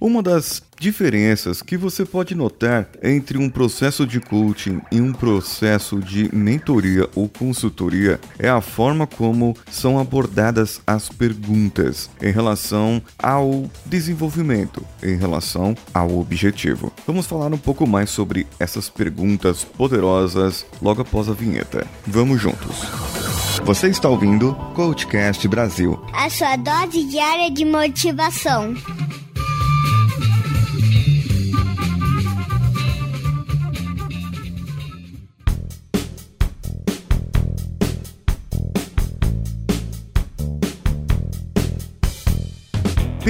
Uma das diferenças que você pode notar entre um processo de coaching e um processo de mentoria ou consultoria é a forma como são abordadas as perguntas em relação ao desenvolvimento, em relação ao objetivo. Vamos falar um pouco mais sobre essas perguntas poderosas logo após a vinheta. Vamos juntos. Você está ouvindo Coachcast Brasil a sua dose diária de motivação.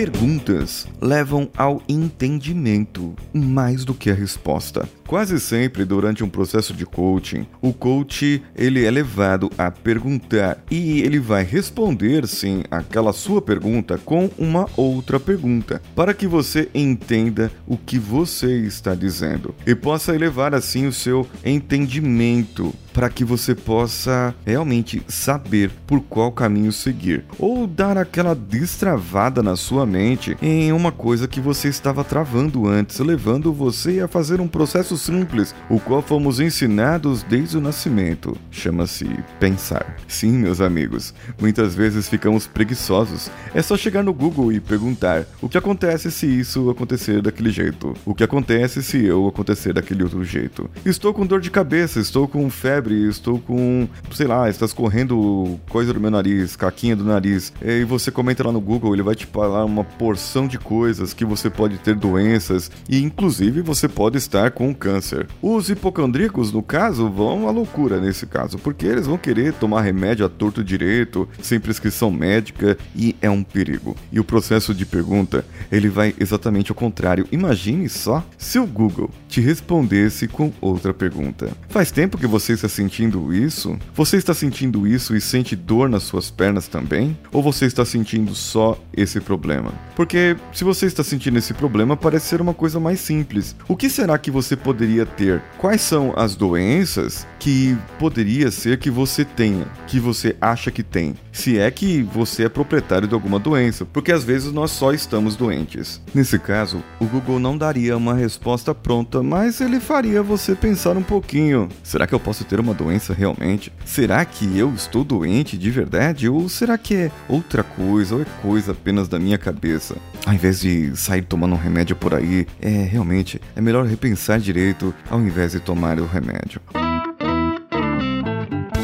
Perguntas levam ao entendimento mais do que a resposta. Quase sempre durante um processo de coaching, o coach ele é levado a perguntar e ele vai responder sim aquela sua pergunta com uma outra pergunta, para que você entenda o que você está dizendo e possa elevar assim o seu entendimento para que você possa realmente saber por qual caminho seguir ou dar aquela destravada na sua mente em uma coisa que você estava travando antes, levando você a fazer um processo simples, o qual fomos ensinados desde o nascimento. Chama-se pensar. Sim, meus amigos, muitas vezes ficamos preguiçosos. É só chegar no Google e perguntar: o que acontece se isso acontecer daquele jeito? O que acontece se eu acontecer daquele outro jeito? Estou com dor de cabeça, estou com febre, estou com, sei lá, está escorrendo coisa do meu nariz, caquinha do nariz. E você comenta lá no Google, ele vai te falar uma porção de coisas que você pode ter doenças e inclusive você pode estar com câncer. Os hipocondríacos, no caso, vão à loucura nesse caso, porque eles vão querer tomar remédio a torto direito, sem prescrição médica e é um perigo. E o processo de pergunta, ele vai exatamente ao contrário. Imagine só se o Google te respondesse com outra pergunta. Faz tempo que você está sentindo isso? Você está sentindo isso e sente dor nas suas pernas também? Ou você está sentindo só esse problema? Porque se você está sentindo esse problema, parece ser uma coisa mais simples. O que será que você poderia ter? Quais são as doenças que poderia ser que você tenha, que você acha que tem? Se é que você é proprietário de alguma doença, porque às vezes nós só estamos doentes. Nesse caso, o Google não daria uma resposta pronta, mas ele faria você pensar um pouquinho. Será que eu posso ter uma doença realmente? Será que eu estou doente de verdade? Ou será que é outra coisa, ou é coisa apenas da minha cabeça? Ao invés de sair tomando um remédio por aí, é realmente é melhor repensar direito ao invés de tomar o remédio.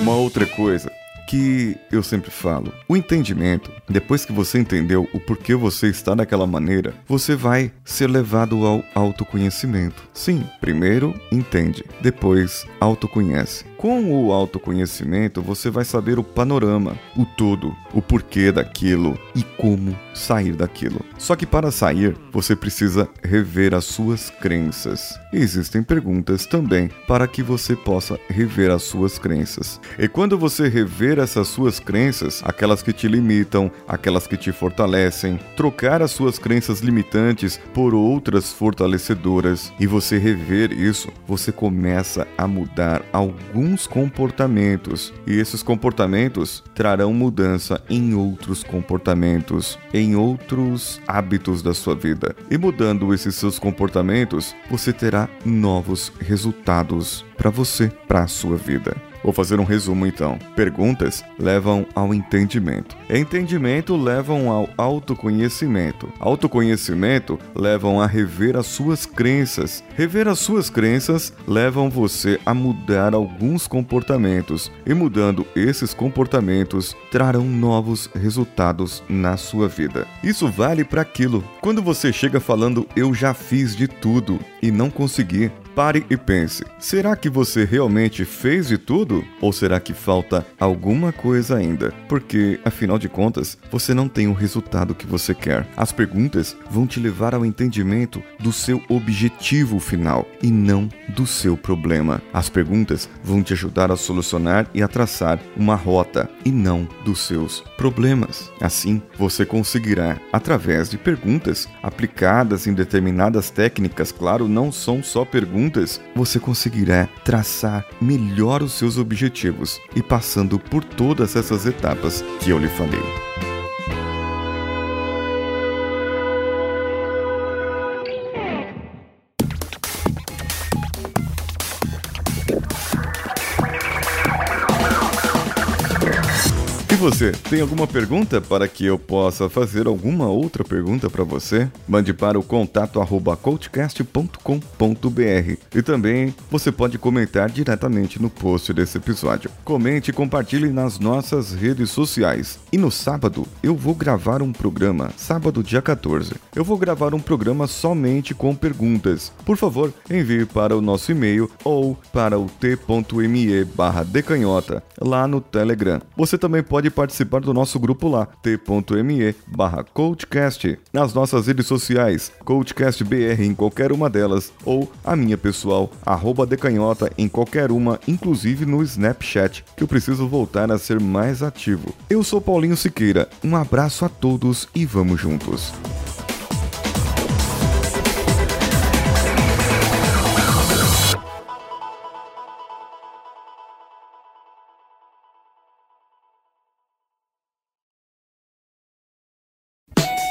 Uma outra coisa que eu sempre falo. O entendimento, depois que você entendeu o porquê você está daquela maneira, você vai ser levado ao autoconhecimento. Sim, primeiro entende, depois autoconhece. Com o autoconhecimento, você vai saber o panorama, o todo, o porquê daquilo e como sair daquilo. Só que para sair, você precisa rever as suas crenças. Existem perguntas também para que você possa rever as suas crenças. E quando você rever essas suas crenças, aquelas que te limitam, aquelas que te fortalecem, trocar as suas crenças limitantes por outras fortalecedoras e você rever isso, você começa a mudar alguns comportamentos, e esses comportamentos trarão mudança em outros comportamentos, em outros hábitos da sua vida. E mudando esses seus comportamentos, você terá novos resultados para você, para a sua vida. Vou fazer um resumo então. Perguntas levam ao entendimento. Entendimento levam ao autoconhecimento. Autoconhecimento levam a rever as suas crenças. Rever as suas crenças levam você a mudar alguns comportamentos e mudando esses comportamentos trarão novos resultados na sua vida. Isso vale para aquilo. Quando você chega falando eu já fiz de tudo e não consegui, Pare e pense: será que você realmente fez de tudo? Ou será que falta alguma coisa ainda? Porque, afinal de contas, você não tem o resultado que você quer. As perguntas vão te levar ao entendimento do seu objetivo final e não do seu problema. As perguntas vão te ajudar a solucionar e a traçar uma rota e não dos seus problemas. Assim, você conseguirá, através de perguntas aplicadas em determinadas técnicas, claro, não são só perguntas perguntas, você conseguirá traçar melhor os seus objetivos e passando por todas essas etapas que eu lhe falei. E você, tem alguma pergunta para que eu possa fazer alguma outra pergunta para você? Mande para o contato arroba coachcast.com.br e também você pode comentar diretamente no post desse episódio. Comente e compartilhe nas nossas redes sociais. E no sábado eu vou gravar um programa, sábado dia 14. Eu vou gravar um programa somente com perguntas. Por favor, envie para o nosso e-mail ou para o t.me barra decanhota lá no Telegram. Você também pode participar do nosso grupo lá, t.me barra coachcast, nas nossas redes sociais, coachcastbr em qualquer uma delas, ou a minha pessoal, arroba decanhota em qualquer uma, inclusive no Snapchat, que eu preciso voltar a ser mais ativo. Eu sou Paulinho Siqueira, um abraço a todos e vamos juntos.